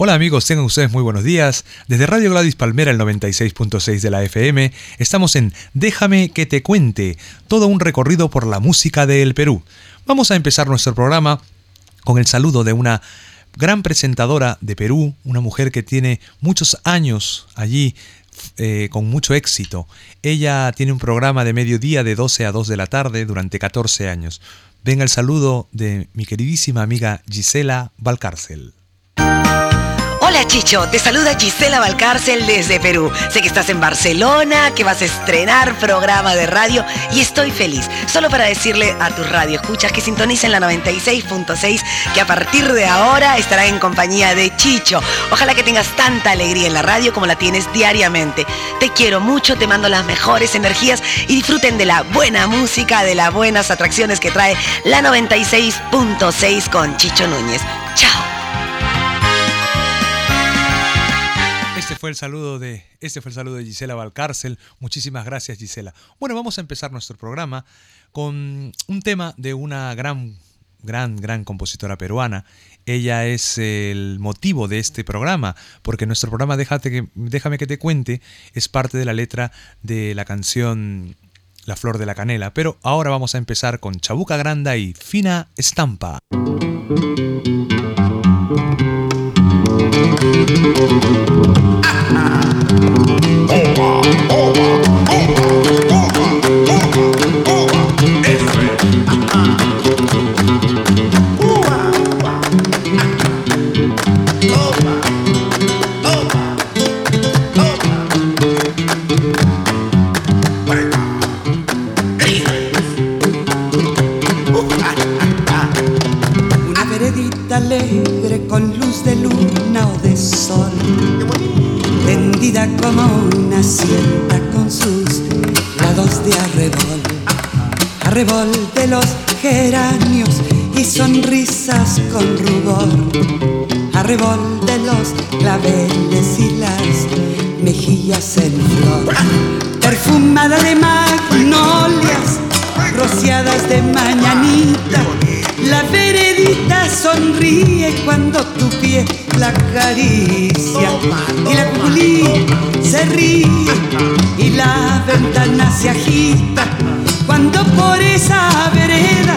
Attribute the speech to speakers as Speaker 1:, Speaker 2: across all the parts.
Speaker 1: Hola amigos, tengan ustedes muy buenos días. Desde Radio Gladys Palmera, el 96.6 de la FM, estamos en Déjame que te cuente, todo un recorrido por la música del Perú. Vamos a empezar nuestro programa con el saludo de una gran presentadora de Perú, una mujer que tiene muchos años allí eh, con mucho éxito. Ella tiene un programa de mediodía de 12 a 2 de la tarde durante 14 años. Venga el saludo de mi queridísima amiga Gisela Valcárcel.
Speaker 2: Chicho, te saluda Gisela Valcárcel desde Perú. Sé que estás en Barcelona, que vas a estrenar programa de radio y estoy feliz. Solo para decirle a tus escuchas que sintonicen la 96.6 que a partir de ahora estará en compañía de Chicho. Ojalá que tengas tanta alegría en la radio como la tienes diariamente. Te quiero mucho, te mando las mejores energías y disfruten de la buena música, de las buenas atracciones que trae la 96.6 con Chicho Núñez. Chao.
Speaker 1: Fue el saludo de este fue el saludo de Gisela Valcárcel. Muchísimas gracias, Gisela. Bueno, vamos a empezar nuestro programa con un tema de una gran gran gran compositora peruana. Ella es el motivo de este programa, porque nuestro programa Déjate Déjame que te cuente es parte de la letra de la canción La flor de la canela, pero ahora vamos a empezar con Chabuca Granda y Fina Estampa.
Speaker 3: Como cuando por esa vereda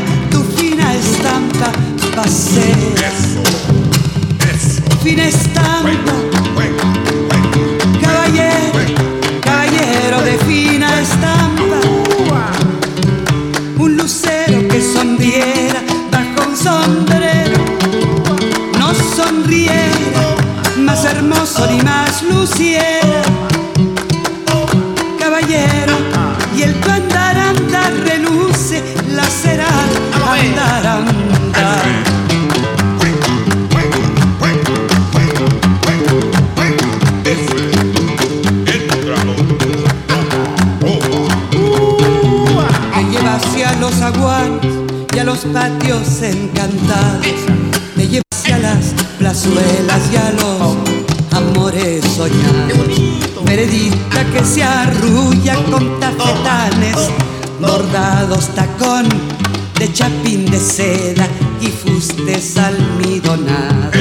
Speaker 3: almidonados.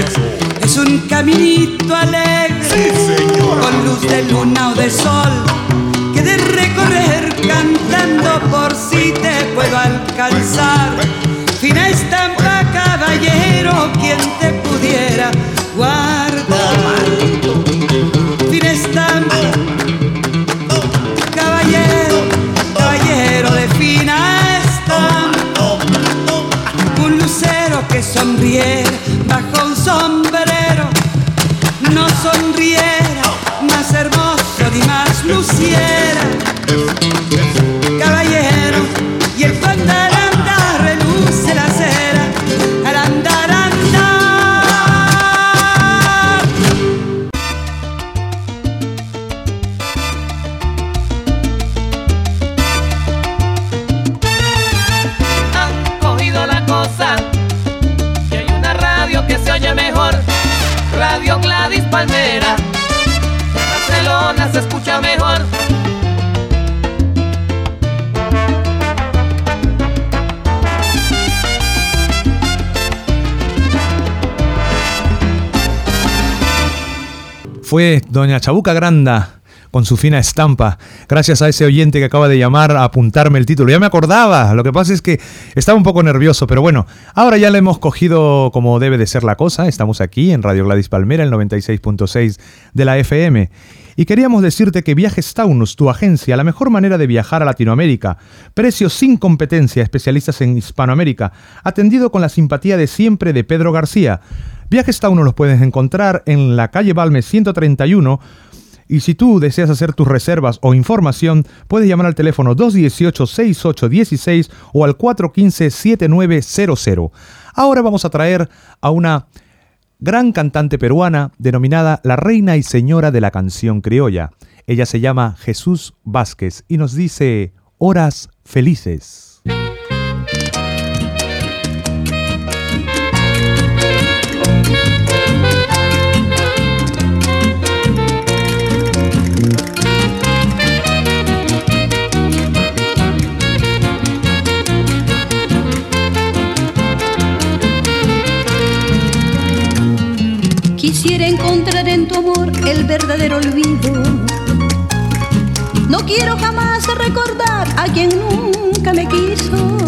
Speaker 3: Es un caminito alegre, con luz de luna o de sol,
Speaker 1: doña Chabuca Granda con su fina estampa. Gracias a ese oyente que acaba de llamar a apuntarme el título. Ya me acordaba, lo que pasa es que estaba un poco nervioso, pero bueno, ahora ya le hemos cogido como debe de ser la cosa. Estamos aquí en Radio Gladys Palmera, el 96.6 de la FM. Y queríamos decirte que Viajes Taunus, tu agencia, la mejor manera de viajar a Latinoamérica. Precios sin competencia, especialistas en Hispanoamérica. Atendido con la simpatía de siempre de Pedro García. Viajes Taunus los puedes encontrar en la calle Balmes 131 y si tú deseas hacer tus reservas o información, puedes llamar al teléfono 218-6816 o al 415-7900. Ahora vamos a traer a una gran cantante peruana denominada la reina y señora de la canción criolla. Ella se llama Jesús Vázquez y nos dice Horas Felices.
Speaker 4: Verdadero olvido. No quiero jamás recordar a quien nunca me quiso.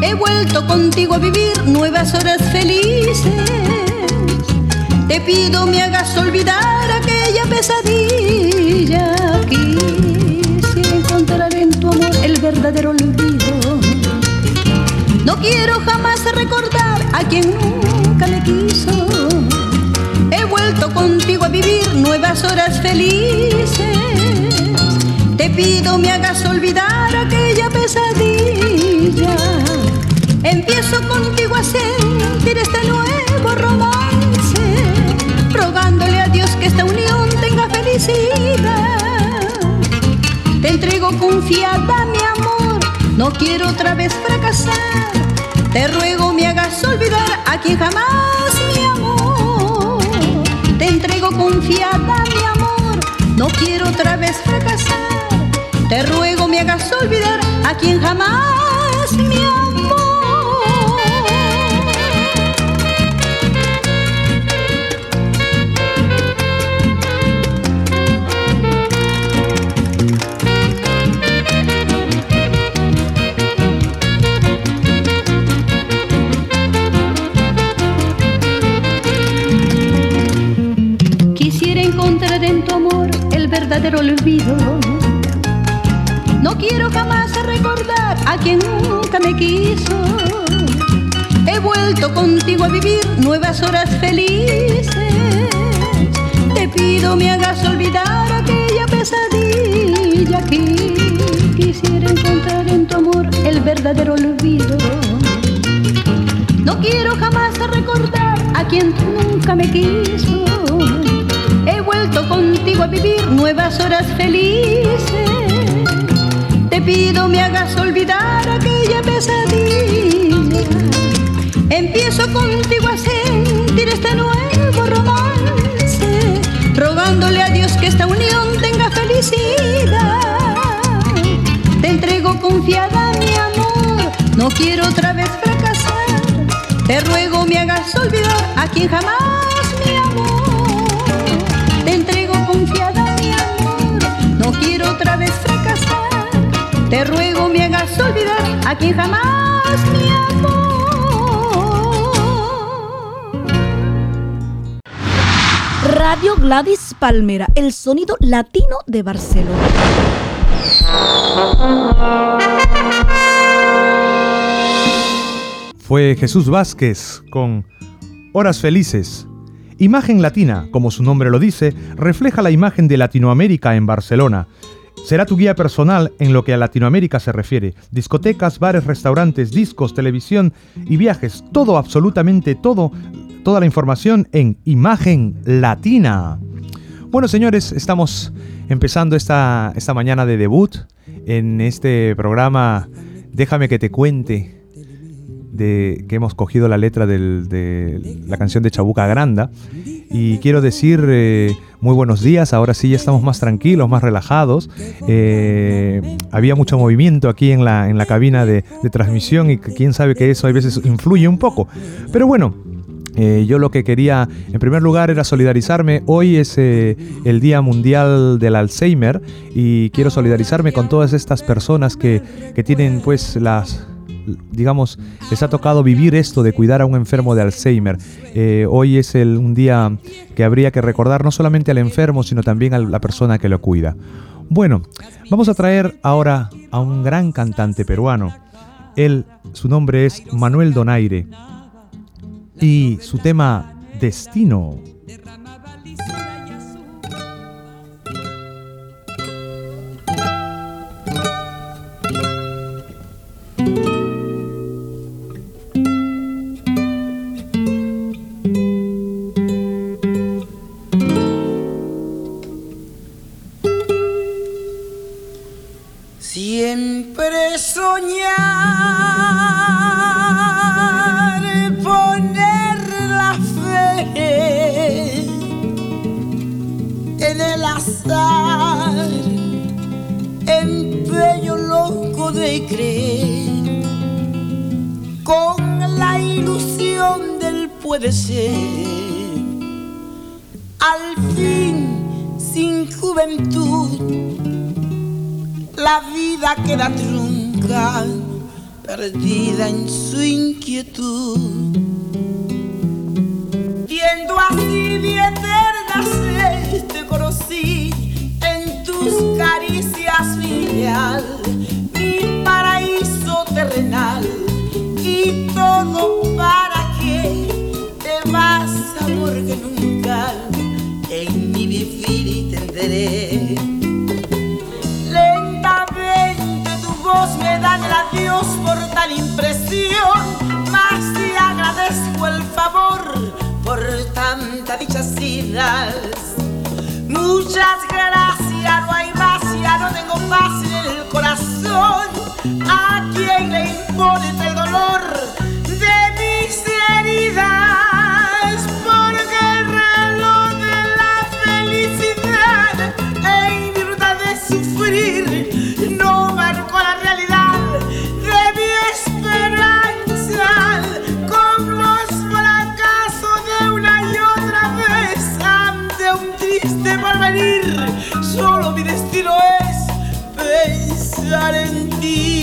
Speaker 4: He vuelto contigo a vivir nuevas horas felices. Te pido me hagas olvidar aquella pesadilla. Quisiera encontrar en tu amor el verdadero olvido. No quiero jamás recordar a quien nunca me quiso vuelto contigo a vivir nuevas horas felices. Te pido me hagas olvidar aquella pesadilla. Empiezo contigo a sentir este nuevo romance, rogándole a Dios que esta unión tenga felicidad. Te entrego confiada mi amor, no quiero otra vez fracasar. Te ruego me hagas olvidar a quien jamás me entrego confiada mi amor, no quiero otra vez fracasar. Te ruego me hagas olvidar a quien jamás verdadero olvido. No quiero jamás recordar a quien nunca me quiso. He vuelto contigo a vivir nuevas horas felices. Te pido me hagas olvidar aquella pesadilla que quisiera encontrar en tu amor el verdadero olvido. No quiero jamás recordar a quien nunca me quiso vuelto contigo a vivir nuevas horas felices. Te pido me hagas olvidar aquella pesadilla. Empiezo contigo a sentir este nuevo romance, rogándole a Dios que esta unión tenga felicidad. Te entrego confiada mi amor, no quiero otra vez fracasar. Te ruego me hagas olvidar a quien jamás otra vez fracasar. Te ruego me hagas olvidar a quien jamás me amó.
Speaker 5: Radio Gladys Palmera, el sonido latino de Barcelona.
Speaker 1: Fue Jesús Vázquez con Horas Felices. Imagen Latina, como su nombre lo dice, refleja la imagen de Latinoamérica en Barcelona Será tu guía personal en lo que a Latinoamérica se refiere. Discotecas, bares, restaurantes, discos, televisión y viajes. Todo, absolutamente todo, toda la información en Imagen Latina. Bueno, señores, estamos empezando esta, esta mañana de debut en este programa Déjame que te cuente que hemos cogido la letra de la canción de Chabuca Granda. Y quiero decir eh, muy buenos días, ahora sí ya estamos más tranquilos, más relajados. Eh, había mucho movimiento aquí en la, en la cabina de, transmisión y quién sabe que eso a veces influye un poco. Pero bueno, Eh, yo lo que quería, en primer lugar, era solidarizarme. Hoy es el Día Mundial del Alzheimer y quiero solidarizarme con todas estas personas que, que tienen, pues, las, digamos, les ha tocado vivir esto de cuidar a un enfermo de Alzheimer. Eh, hoy es el, un día que habría que recordar no solamente al enfermo, sino también a la persona que lo cuida. Bueno, vamos a traer ahora a un gran cantante peruano. Él, su nombre es Manuel Donaire y su tema Destino.
Speaker 6: Empeño loco de creer con la ilusión del puede ser. Al fin, sin juventud, la vida queda trunca, perdida en su inquietud. Viendo así de eternas te conocí mi paraíso terrenal y todo para que te vas amor que nunca en mi vivir y tendré. Lentamente tu voz me da el adiós por tal impresión, más te agradezco el favor por tanta dichacidas. Muchas gracias, no hay más, no tengo paz en el corazón. ¿A quien le importa el dolor de mis heridas? Porque el reloj de la felicidad, en virtud de sufrir, pensar en ti.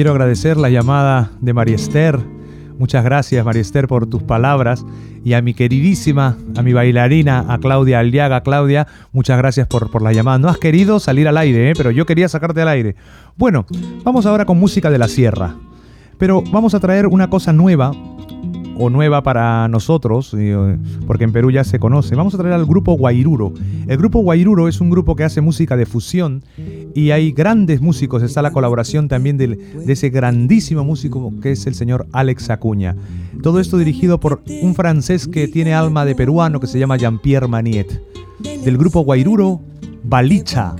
Speaker 1: Quiero agradecer la llamada de María Esther. Muchas gracias, María Esther, por tus palabras. Y a mi queridísima, a mi bailarina, a Claudia Aliaga. Claudia, muchas gracias por, por la llamada. No has querido salir al aire, ¿eh? pero yo quería sacarte al aire. Bueno, vamos ahora con música de la sierra. Pero vamos a traer una cosa nueva, o nueva para nosotros, eh, porque en Perú ya se conoce. Vamos a traer al grupo Guairuro. El grupo Guairuro es un grupo que hace música de fusión y hay grandes músicos. Está la colaboración también de, ese grandísimo músico que es el señor Alex Acuña. Todo esto dirigido por un francés que tiene alma de peruano que se llama Jean-Pierre Maniet. Del grupo Guairuro, Balicha.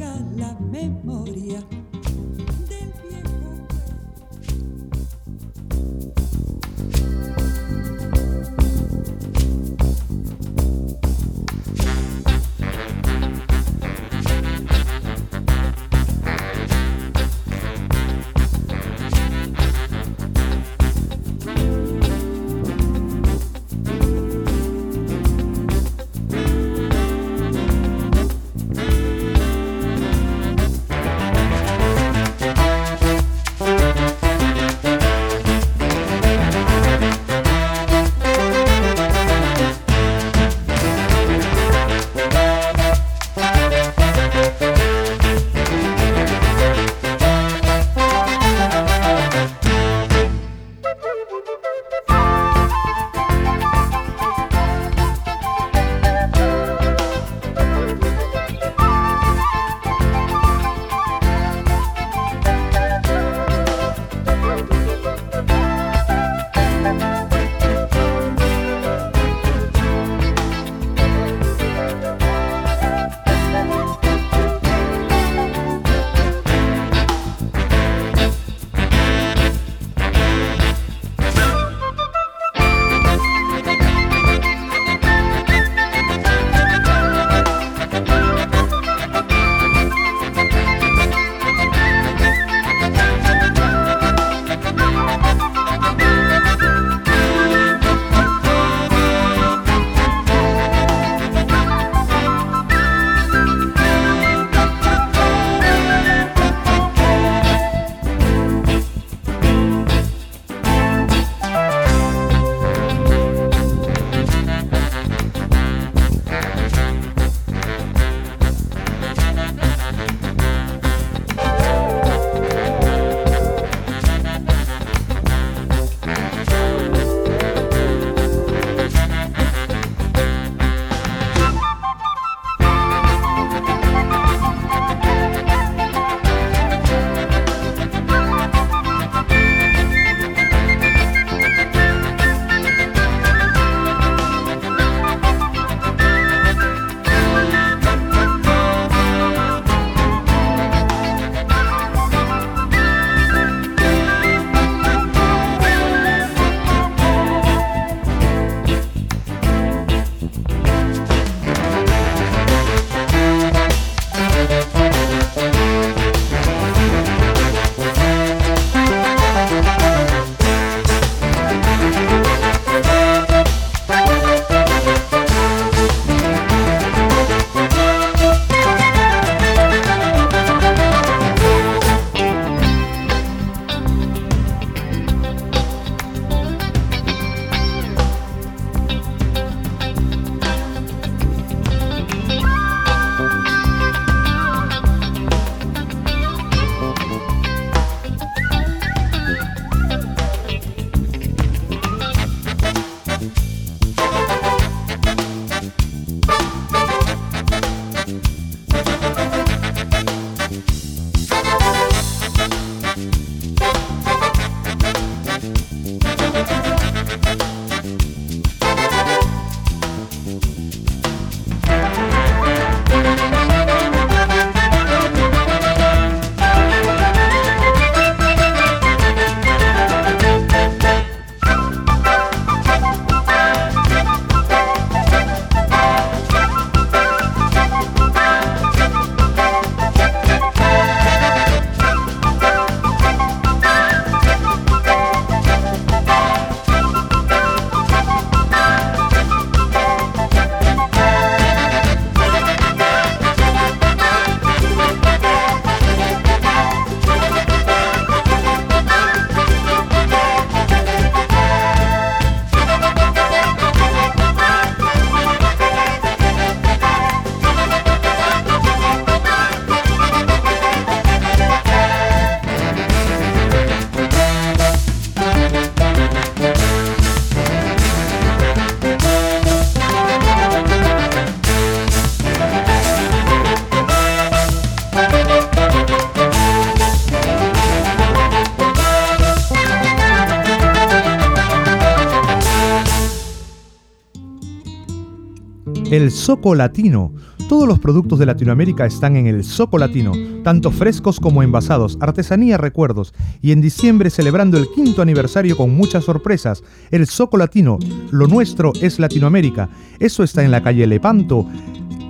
Speaker 1: Soco Latino. Todos los productos de Latinoamérica están en el Soco Latino, tanto frescos como envasados, artesanía, recuerdos. Y en diciembre celebrando el quinto aniversario con muchas sorpresas. El Soco Latino, lo nuestro es Latinoamérica. Eso está en la calle Lepanto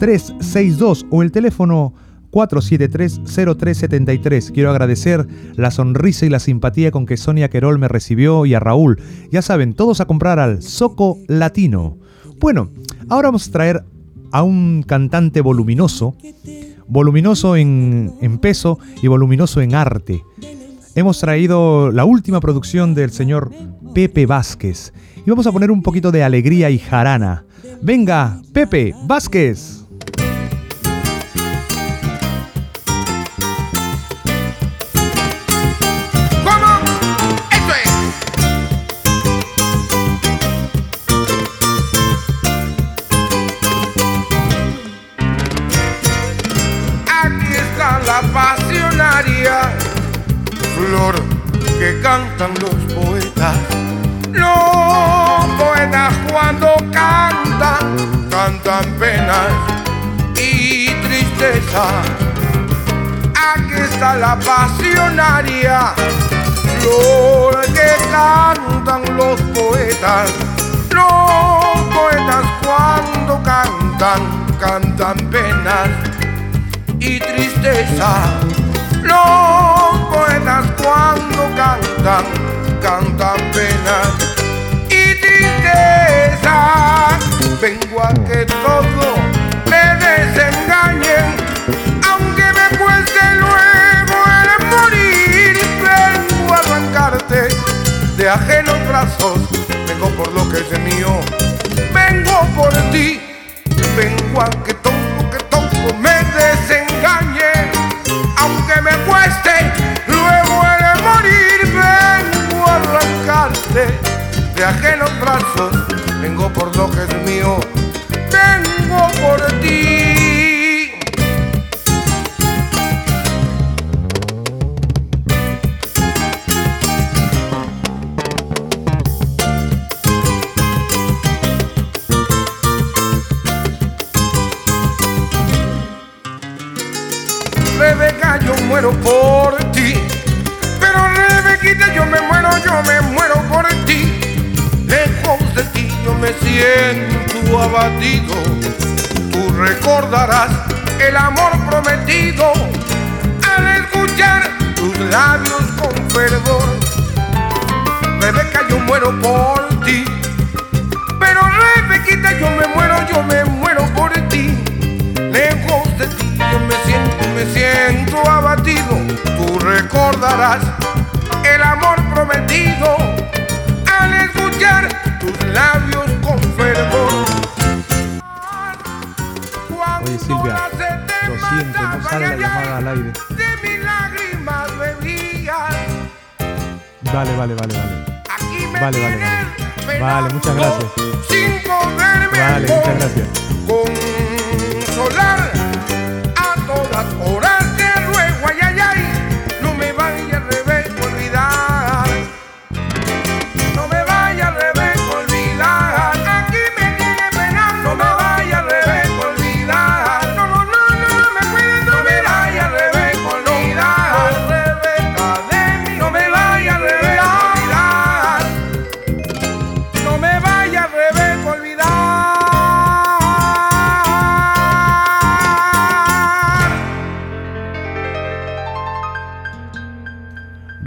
Speaker 1: 362 o el teléfono 473-0373. Quiero agradecer la sonrisa y la simpatía con que Sonia Querol me recibió y a Raúl. Ya saben, todos a comprar al Soco Latino. Bueno, ahora vamos a traer a un cantante voluminoso, voluminoso en, peso y voluminoso en arte. Hemos traído la última producción del señor Pepe Vázquez y vamos a poner un poquito de alegría y jarana. Venga, Pepe Vázquez.
Speaker 7: Tristeza. Aquí está la pasionaria, flor que cantan los poetas. Los poetas cuando cantan, cantan penas y tristeza. Los poetas cuando cantan, cantan penas y tristeza. Vengo a que todo me aunque me cueste luego el morir. Vengo a arrancarte de ajenos brazos, vengo por lo que es mío, vengo por ti, vengo a que todo, que todo me desengañe aunque me cueste, luego de morir, vengo a arrancarte de ajenos brazos, vengo por lo que es mío,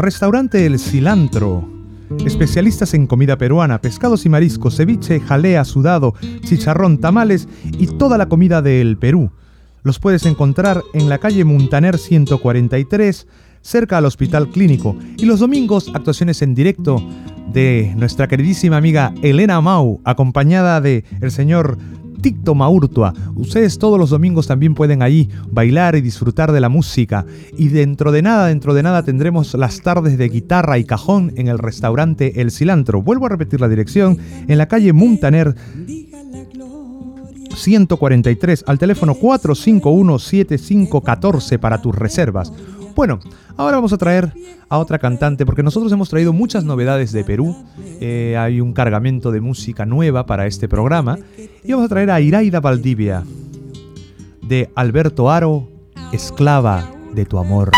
Speaker 1: Restaurante El Cilantro. Especialistas en comida peruana, pescados y mariscos, ceviche, jalea, sudado, chicharrón, tamales y toda la comida del Perú. Los puedes encontrar en la calle Muntaner 143, cerca al Hospital Clínico. Y los domingos, actuaciones en directo de nuestra queridísima amiga Elena Mau, acompañada de el señor Ticto Maurtua. Ustedes todos los domingos también pueden ahí bailar y disfrutar de la música. Y dentro de nada, dentro de nada tendremos las tardes de guitarra y cajón en el restaurante El Cilantro. Vuelvo a repetir la dirección, en la calle Muntaner 143 al teléfono 451-7514 para tus reservas
Speaker 8: Bueno, ahora vamos a traer a otra cantante porque nosotros hemos traído muchas novedades de Perú. Eh, hay un cargamento de música nueva para este programa. Y vamos a traer a Iraida Valdivia de Alberto Aro, Esclava de tu amor.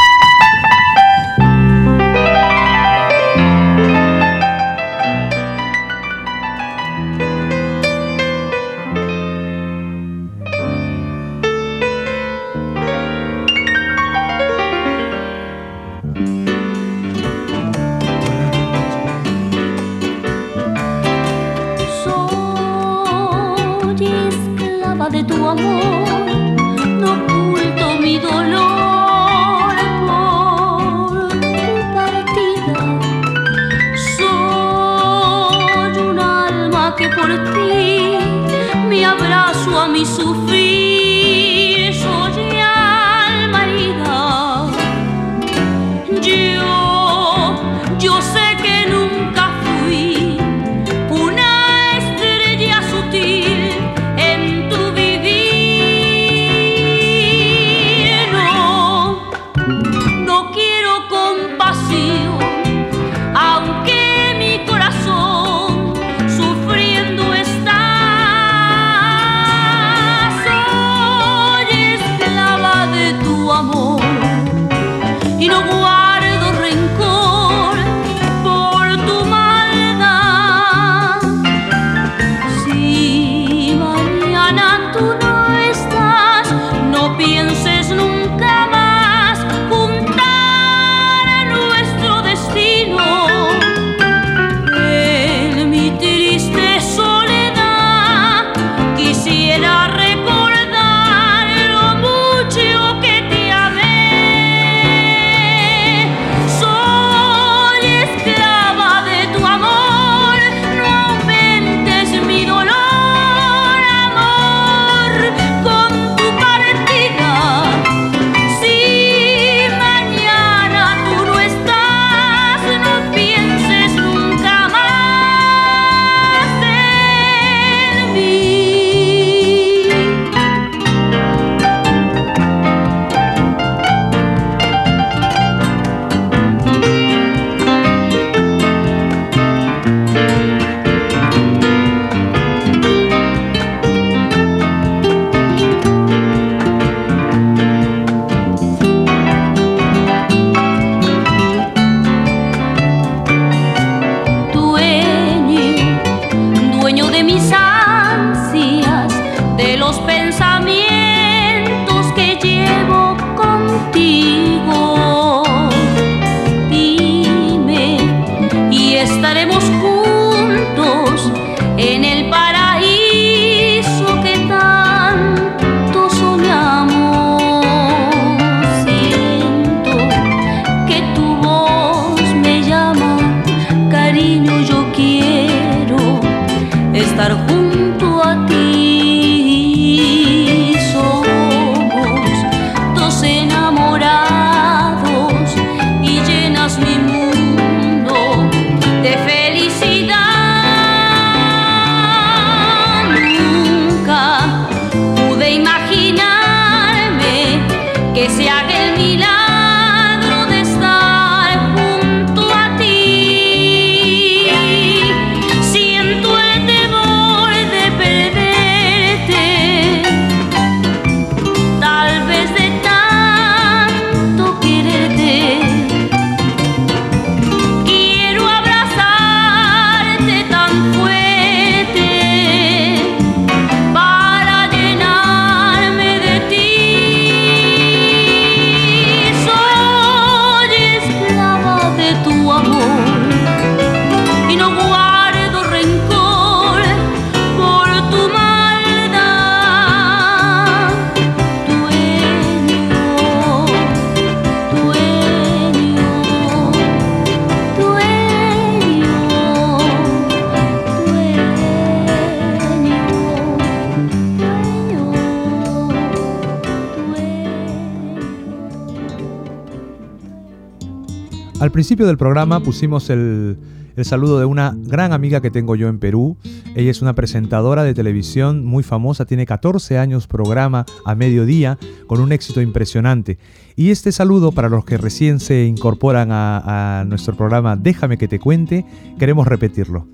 Speaker 9: Al principio del programa pusimos el, saludo de una gran amiga que tengo yo en Perú. Ella es una presentadora de televisión muy famosa, tiene 14 años programa a mediodía con un éxito impresionante. Y este saludo para los que recién se incorporan a, a nuestro programa Déjame que te cuente, queremos repetirlo.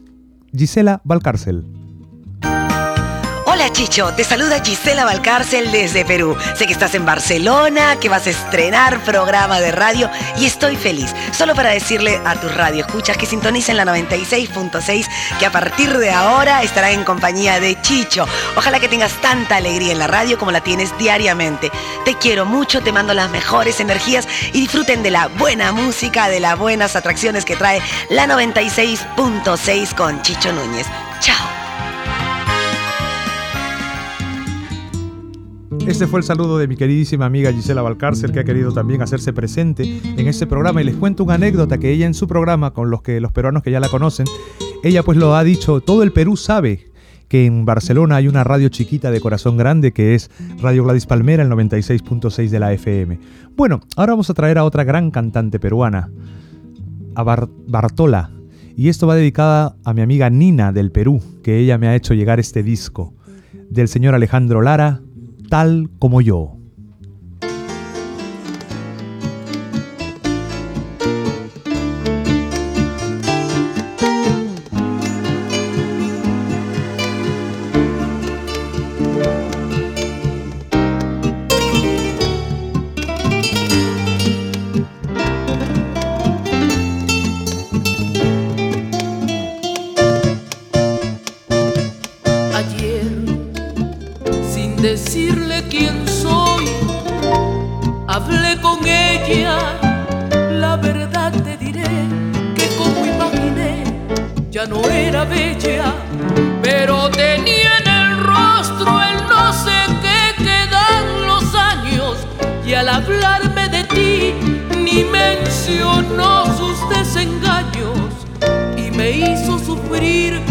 Speaker 9: Gisela Valcárcel.
Speaker 2: Chicho, te saluda Gisela Valcárcel desde Perú. Sé que estás en Barcelona, que vas a estrenar programa de radio y estoy feliz. Solo para decirle a tus radio escuchas que sintonicen la 96.6 que a partir de ahora estará en compañía de Chicho. Ojalá que tengas tanta alegría en la radio como la tienes diariamente. Te quiero mucho, te mando las mejores energías y disfruten de la buena música, de las buenas atracciones que trae la 96.6 con Chicho Núñez. Chao.
Speaker 9: Este fue el saludo de mi queridísima amiga Gisela Valcárcel, que ha querido también hacerse presente en este programa. Y les cuento una anécdota que ella en su programa, con los, que, los peruanos que ya la conocen, ella pues lo ha dicho, todo el Perú sabe que en Barcelona hay una radio chiquita de corazón grande que es Radio Gladys Palmera, el 96.6 de la FM. Bueno, ahora vamos a traer a otra gran cantante peruana, a Bartola. Y esto va dedicada a mi amiga Nina del Perú, que ella me ha hecho llegar este disco, del señor Alejandro Lara, tal como yo. abrir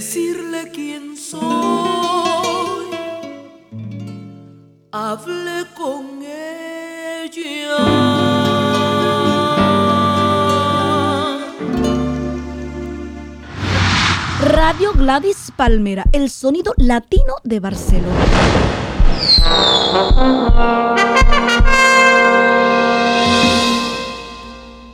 Speaker 9: decirle quién soy hablé con ella
Speaker 5: Radio Gladys Palmera, el sonido latino de Barcelona.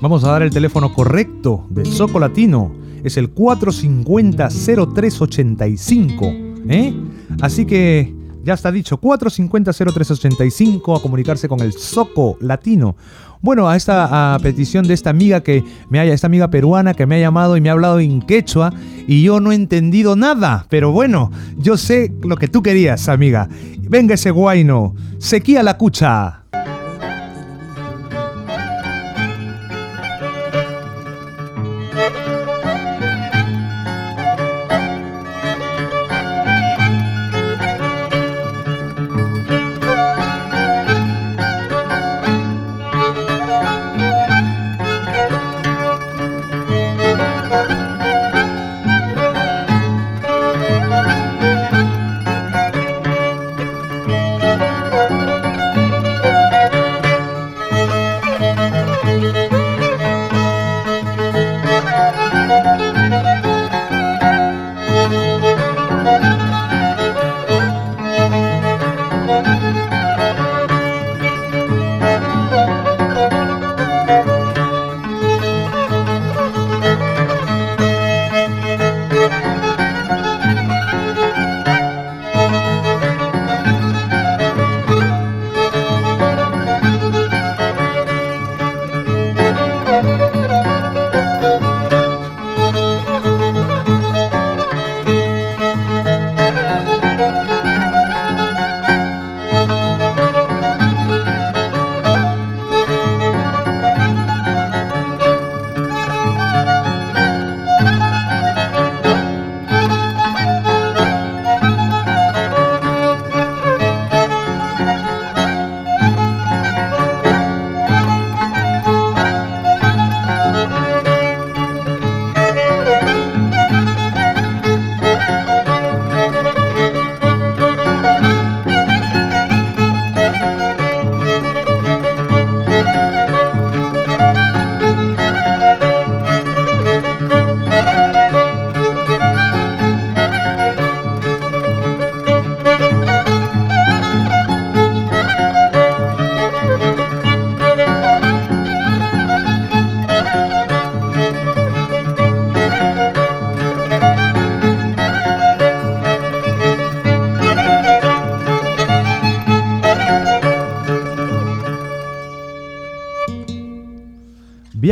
Speaker 1: Vamos a dar el teléfono correcto del Soco Latino. Es el 450-0385. ¿eh? Así que ya está dicho, 450-0385 a comunicarse con el Soco Latino. Bueno, a esta petición de esta amiga que me haya, esta amiga peruana que me ha llamado y me ha hablado en quechua y yo no he entendido nada. Pero bueno, yo sé lo que tú querías, amiga. Venga ese guaino, sequía la cucha.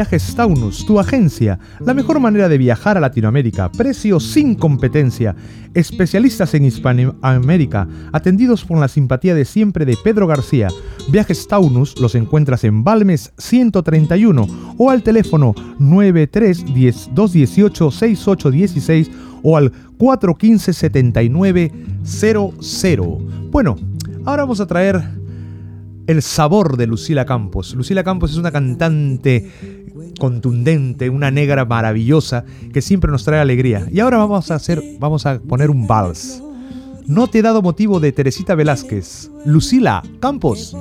Speaker 1: Viajes Taunus, tu agencia, la mejor manera de viajar a Latinoamérica, precio sin competencia, especialistas en Hispanoamérica, atendidos por la simpatía de siempre de Pedro García. Viajes Taunus los encuentras en Balmes 131 o al teléfono 93 218 6816 o al 415 7900. Bueno, ahora vamos a traer el sabor de Lucila Campos. Lucila Campos es una cantante contundente, una negra maravillosa que siempre nos trae alegría. Y ahora vamos a hacer, vamos a poner un vals. No te he dado motivo de Teresita Velázquez. Lucila Campos.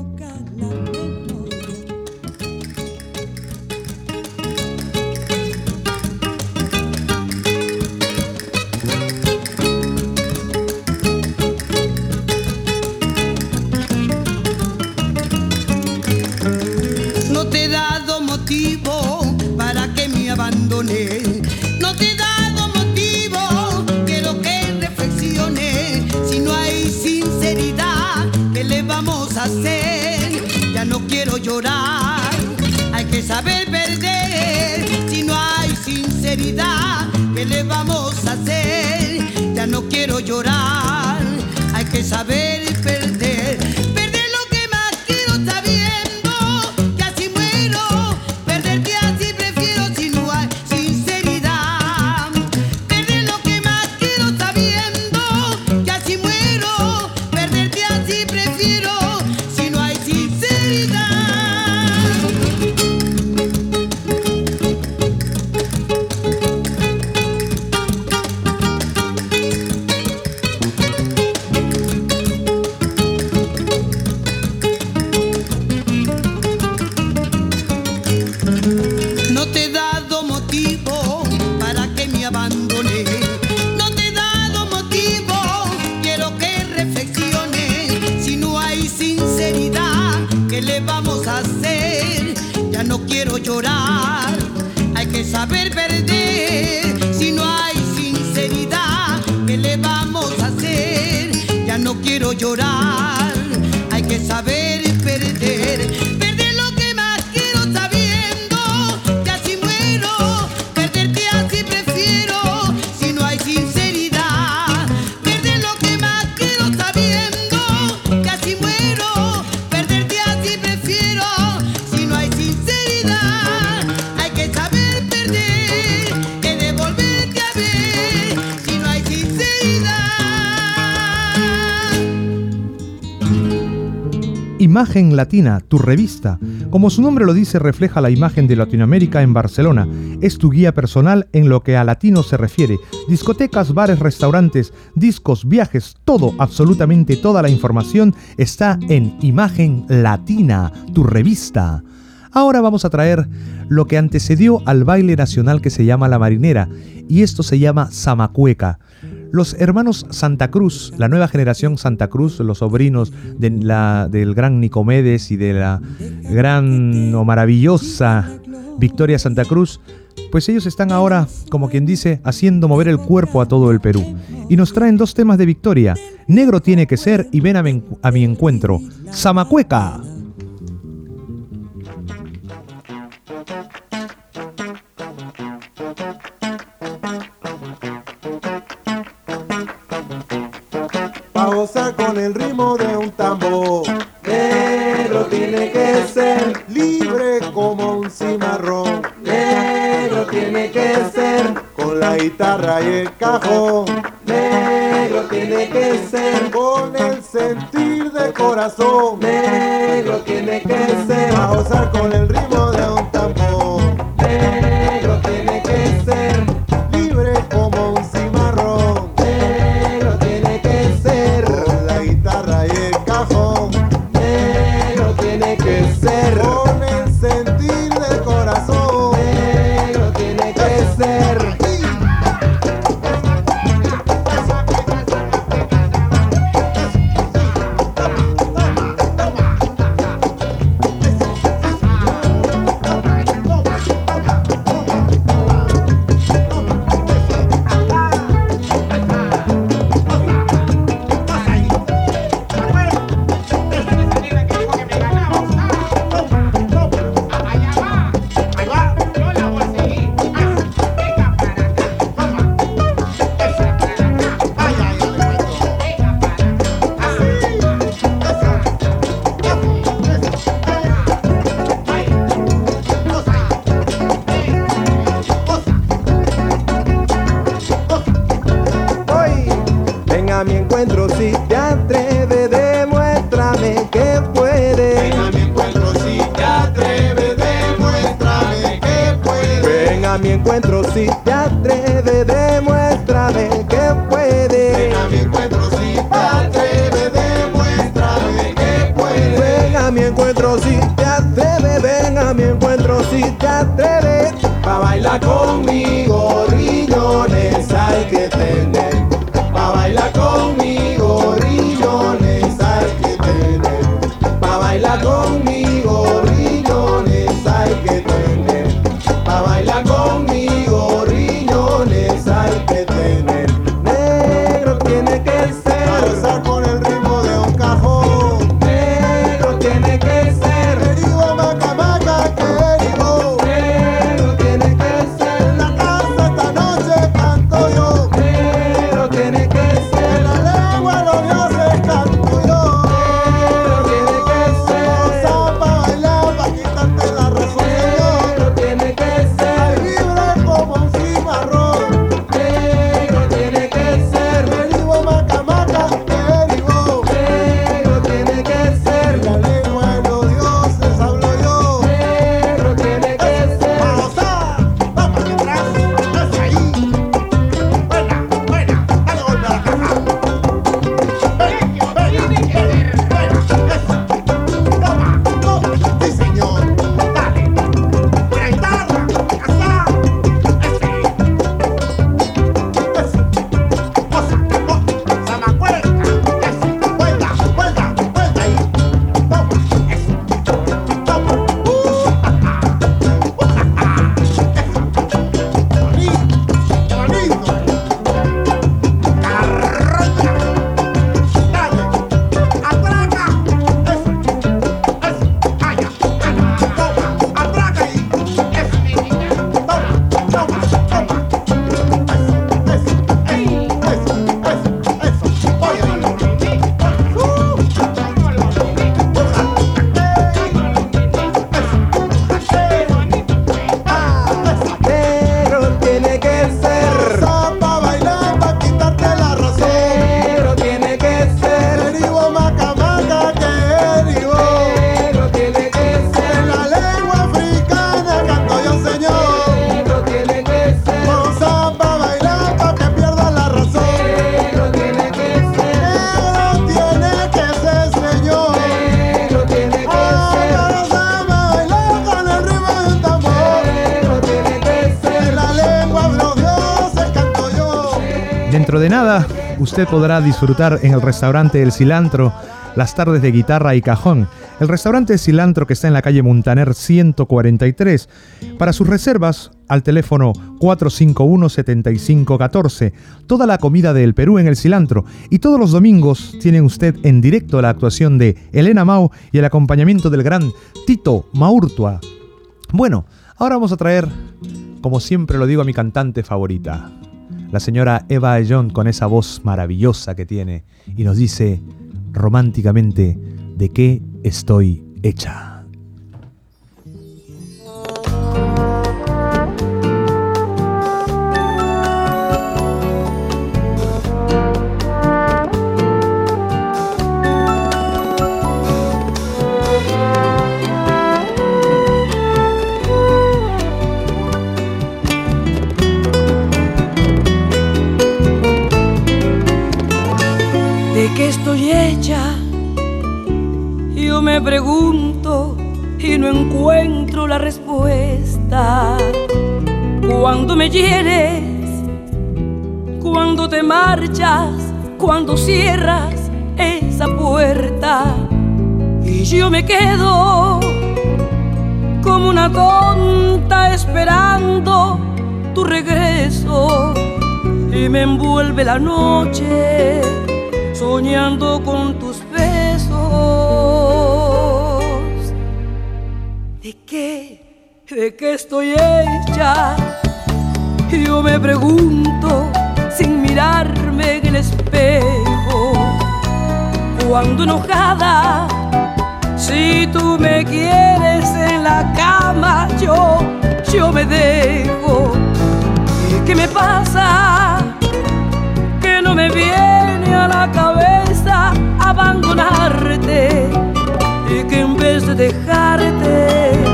Speaker 3: Saber perder. Si no hay sinceridad, ¿qué le vamos a hacer? Ya no quiero llorar,
Speaker 1: Imagen Latina, tu revista. Como su nombre lo dice, refleja la imagen de Latinoamérica en Barcelona. Es tu guía personal en lo que a latino se refiere. Discotecas, bares, restaurantes, discos, viajes, todo, absolutamente toda la información está en Imagen Latina, tu revista. Ahora vamos a traer lo que antecedió al baile nacional que se llama La Marinera, y esto se llama Zamacueca. Los hermanos Santa Cruz, la nueva generación Santa Cruz, los sobrinos del gran Nicomedes y de la gran o maravillosa Victoria Santa Cruz, pues ellos están ahora, como quien dice, haciendo mover el cuerpo a todo el Perú. Y nos traen dos temas de Victoria, Negro tiene que ser y ven a mi, a mi encuentro, Zamacueca.
Speaker 10: Tambor. Negro tiene que ser libre como un cimarrón. Negro tiene que ser con la guitarra y el cajón. Negro tiene que ser con el sentir de corazón. Negro tiene que ser pa' gozar con
Speaker 1: usted podrá disfrutar en el restaurante El Cilantro las tardes de guitarra y cajón. El restaurante Cilantro que está en la calle Montaner 143. Para sus reservas, al teléfono 451-7514. Toda la comida del Perú en el Cilantro. Y todos los domingos tiene usted en directo la actuación de Elena Mau y el acompañamiento del gran Tito Maurtua. Bueno, ahora vamos a traer, como siempre lo digo, a mi cantante favorita. La señora Eva Ayón con esa voz maravillosa que tiene y nos dice románticamente de qué estoy hecha.
Speaker 11: Me pregunto y no encuentro la respuesta. Cuando me hieres, cuando te marchas, cuando cierras esa puerta y yo me quedo como una tonta esperando tu regreso y me envuelve la noche soñando con ¿De qué estoy hecha? Yo me pregunto sin mirarme en el espejo. Cuando enojada, si tú me quieres en la cama, yo, yo me dejo. ¿Qué me pasa? Que no me viene a la cabeza abandonarte y que en vez de dejarte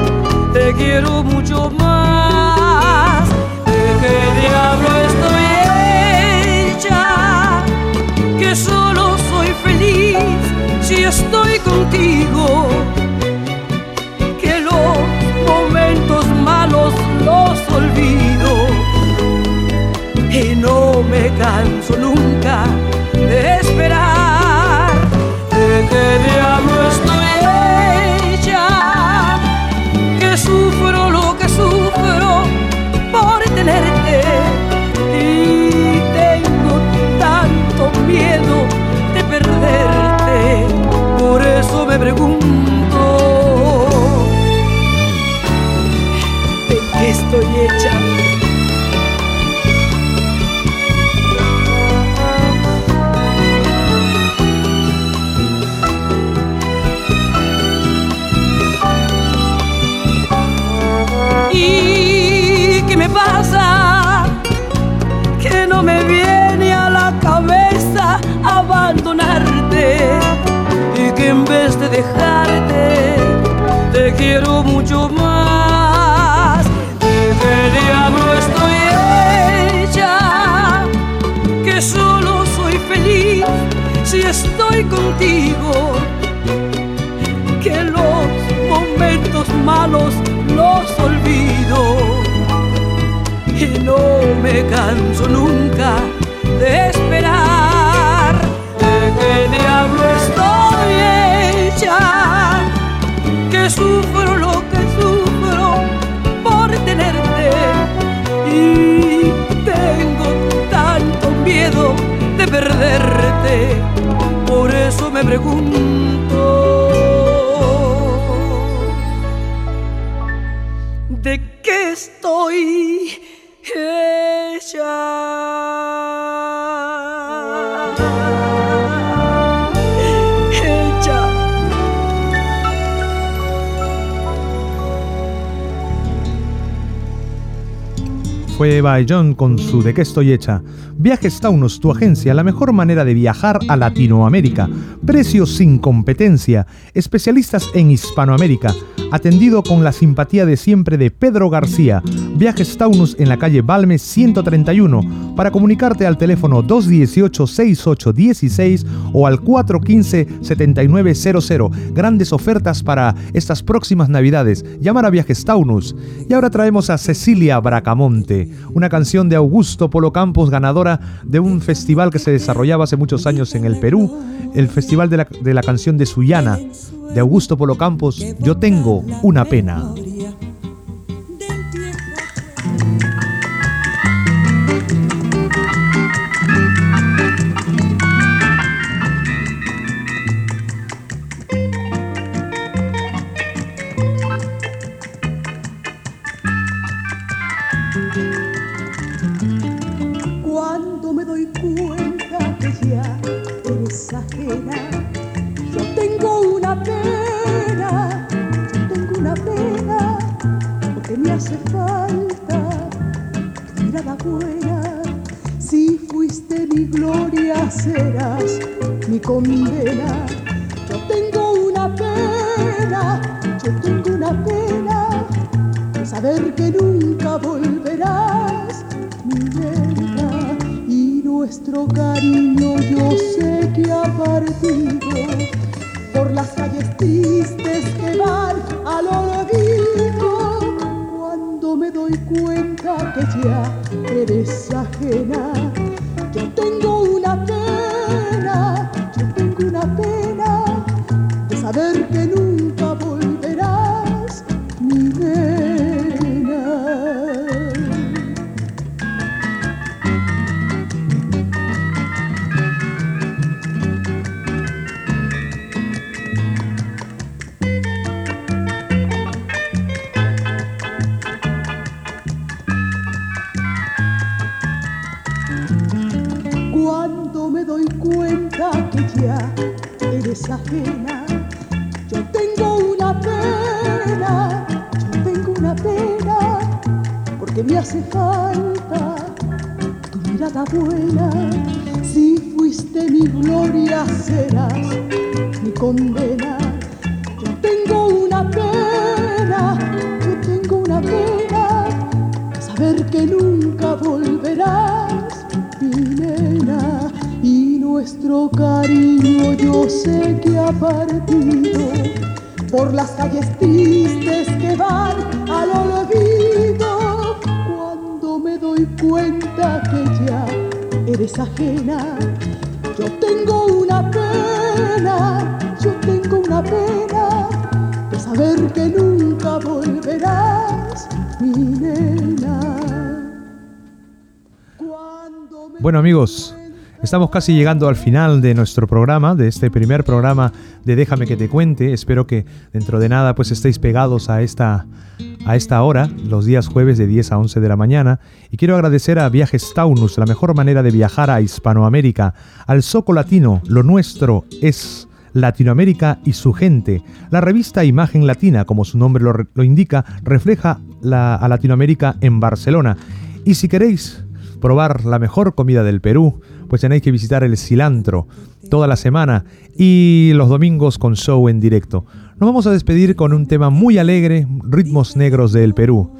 Speaker 11: quiero mucho más. ¿De qué diablo estoy hecha? Que solo soy feliz si estoy contigo. Que los momentos malos los olvido y no me canso nunca de esperar. ¿De qué diablo sufro lo que sufro por tenerte. Y tengo tanto miedo de perderte, por eso me pregunto quiero mucho más. ¿De qué diablo estoy hecha? Que solo soy feliz si estoy contigo. Que los momentos malos los olvido y no me canso nunca sufro lo que sufro por tenerte. Y tengo tanto miedo de perderte, por eso me pregunto
Speaker 1: Eva John con su De qué estoy hecha. Viajes Taunus, tu agencia, la mejor manera de viajar a Latinoamérica. Precios sin competencia. Especialistas en Hispanoamérica. Atendido con la simpatía de siempre de Pedro García. Viajes Taunus en la calle Balmes 131. Para comunicarte al teléfono 218-6816 o al 415-7900. Grandes ofertas para estas próximas navidades. Llamar a Viajes Taunus. Y ahora traemos a Cecilia Bracamonte, una canción de Augusto Polo Campos, ganadora de un festival que se desarrollaba hace muchos años en el Perú, el Festival de la, de la Canción de Sullana, de Augusto Polo Campos, Yo tengo una pena.
Speaker 12: Serás mi condena. Yo tengo una pena, yo tengo una pena, de saber que nunca volverás, mi nena. Y nuestro cariño yo sé que ha partido por las calles tristes que van al olvido. Cuando me doy cuenta que ya eres ajena, yo tengo doy cuenta que ya eres ajena, yo tengo una pena, yo tengo una pena, porque me hace falta tu mirada buena. Si fuiste mi gloria, serás mi condena. Yo tengo una pena, yo tengo una pena, saber que nunca volverás, nuestro cariño yo sé que ha partido por las calles tristes que van al olvido. Cuando me doy cuenta que ya eres ajena, yo tengo una pena, yo tengo una pena de saber que nunca volverás, mi nena.
Speaker 1: Bueno amigos, estamos casi llegando al final de nuestro programa, de este primer programa de Déjame que te cuente. Espero que dentro de nada pues estéis pegados a esta, a esta hora, los días jueves de 10 a 11 de la mañana. Y quiero agradecer a Viajes Taunus, la mejor manera de viajar a Hispanoamérica, al Soco Latino, lo nuestro es... Latinoamérica y su gente. La revista Imagen Latina, como su nombre lo, lo indica, refleja la, a Latinoamérica en Barcelona. Y si queréis probar la mejor comida del Perú, pues tenéis que visitar el cilantro toda la semana y los domingos con show en directo. Nos vamos a despedir con un tema muy alegre, ritmos negros del Perú.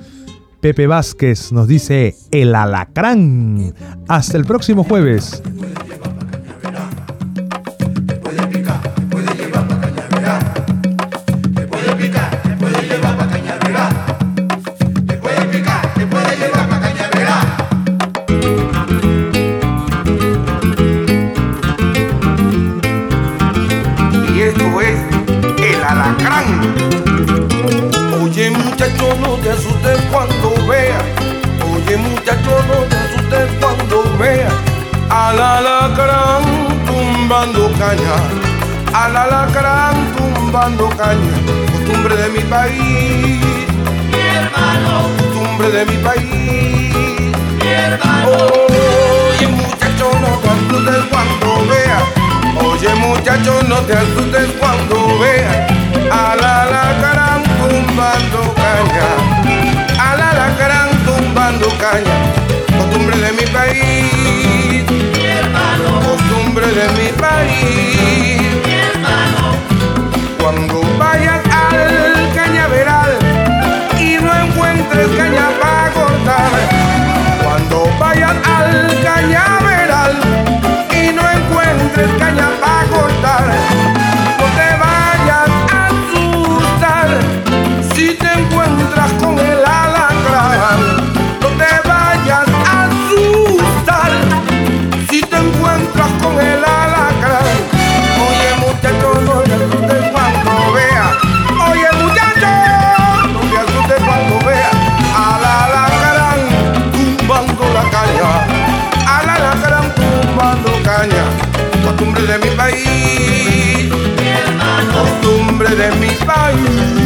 Speaker 1: Pepe Vázquez nos dice El Alacrán. Hasta el próximo jueves.
Speaker 7: Caña. Al alacrán tumbando caña. Costumbre de mi país. Mi hermano. Costumbre de mi país. Mi hermano. Oye muchacho, no te asustes cuando veas. Oye muchacho, no te asustes cuando veas al alacrán tumbando caña, al alacrán tumbando caña, costumbre de mi país, de mi país. Cuando vayas al cañaveral y no encuentres caña para cortar, cuando vayas al cañaveral y no encuentres caña para país, de mi país.